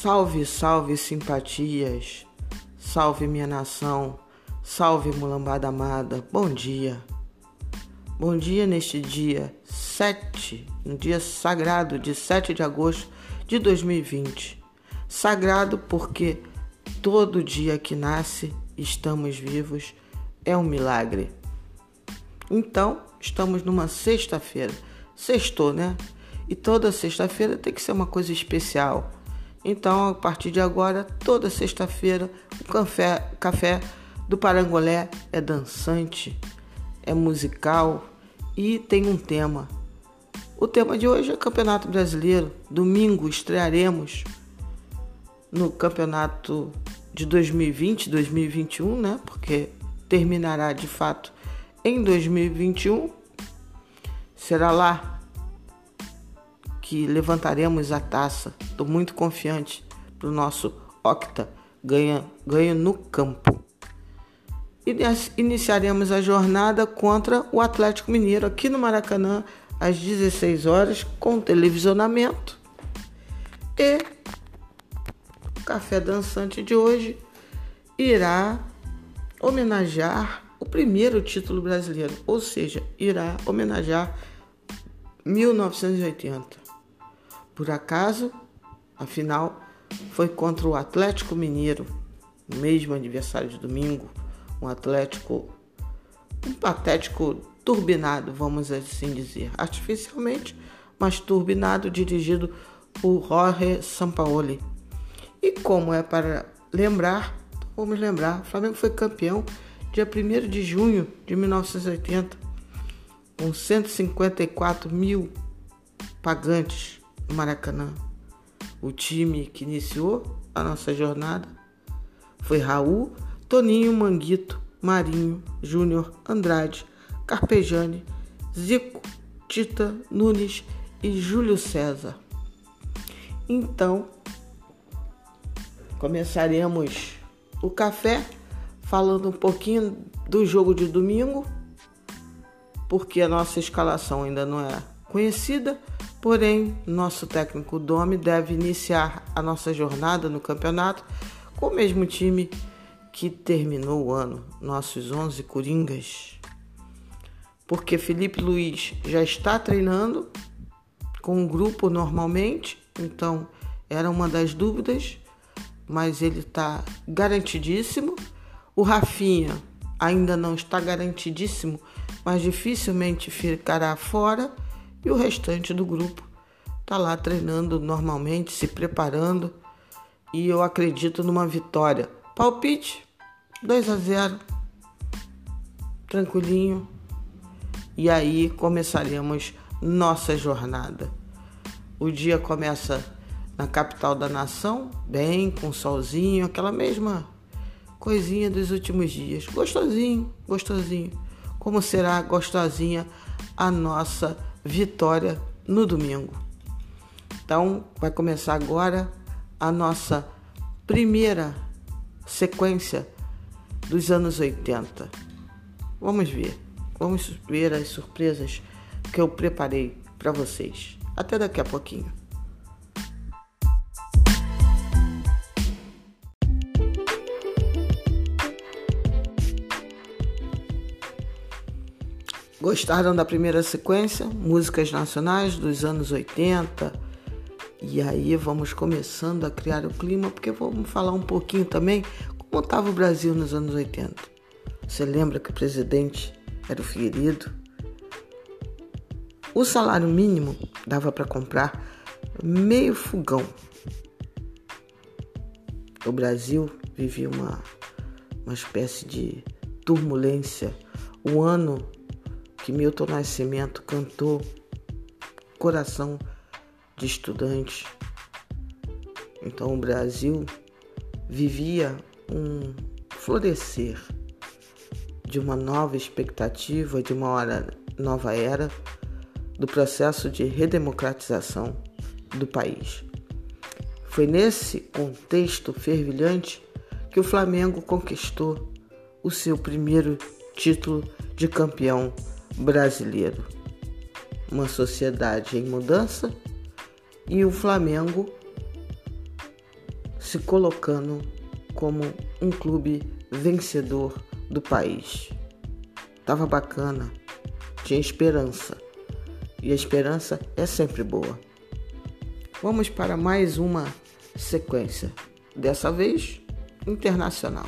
Salve, salve simpatias, salve minha nação, salve mulambada amada, bom dia. Bom dia neste dia 7, no dia sagrado de 7 de agosto de 2020. Sagrado porque todo dia que nasce estamos vivos é um milagre. Então, estamos numa sexta-feira. Sextou, né? E toda sexta-feira tem que ser uma coisa especial então, a partir de agora, toda sexta-feira, o café, café do Parangolé é dançante, é musical e tem um tema. O tema de hoje é Campeonato Brasileiro. Domingo estrearemos no campeonato de 2020, 2021, né? Porque terminará de fato em 2021. Será lá que levantaremos a taça. Estou muito confiante o nosso Octa ganha, ganha no campo. E iniciaremos a jornada contra o Atlético Mineiro aqui no Maracanã às 16 horas com televisionamento. E o café dançante de hoje irá homenagear o primeiro título brasileiro, ou seja, irá homenagear 1980. Por acaso, afinal, foi contra o Atlético Mineiro, no mesmo aniversário de domingo, um Atlético, um patético turbinado, vamos assim dizer, artificialmente, mas turbinado, dirigido por Jorge Sampaoli. E como é para lembrar, vamos lembrar, o Flamengo foi campeão dia 1 de junho de 1980, com 154 mil pagantes Maracanã. O time que iniciou a nossa jornada foi Raul, Toninho, Manguito, Marinho, Júnior, Andrade, Carpejani, Zico, Tita, Nunes e Júlio César. Então, começaremos o café falando um pouquinho do jogo de domingo, porque a nossa escalação ainda não é conhecida Porém, nosso técnico Domi deve iniciar a nossa jornada no campeonato com o mesmo time que terminou o ano, nossos 11 Coringas. Porque Felipe Luiz já está treinando com o grupo normalmente, então era uma das dúvidas, mas ele está garantidíssimo. O Rafinha ainda não está garantidíssimo, mas dificilmente ficará fora e o restante do grupo está lá treinando normalmente, se preparando e eu acredito numa vitória. Palpite 2 a 0. Tranquilinho. E aí começaremos nossa jornada. O dia começa na capital da nação, bem, com solzinho, aquela mesma coisinha dos últimos dias. Gostosinho, gostosinho. Como será gostosinha a nossa vitória no domingo. Então, vai começar agora a nossa primeira sequência dos anos 80. Vamos ver. Vamos ver as surpresas que eu preparei para vocês. Até daqui a pouquinho. Gostaram da primeira sequência? Músicas nacionais dos anos 80. E aí vamos começando a criar o clima, porque vamos falar um pouquinho também como estava o Brasil nos anos 80. Você lembra que o presidente era o Figueiredo? O salário mínimo dava para comprar meio fogão. O Brasil vivia uma, uma espécie de turbulência. O ano que Milton Nascimento cantou Coração de Estudante. Então o Brasil vivia um florescer de uma nova expectativa, de uma hora, nova era do processo de redemocratização do país. Foi nesse contexto fervilhante que o Flamengo conquistou o seu primeiro título de campeão brasileiro. Uma sociedade em mudança e o Flamengo se colocando como um clube vencedor do país. Tava bacana, tinha esperança. E a esperança é sempre boa. Vamos para mais uma sequência, dessa vez internacional.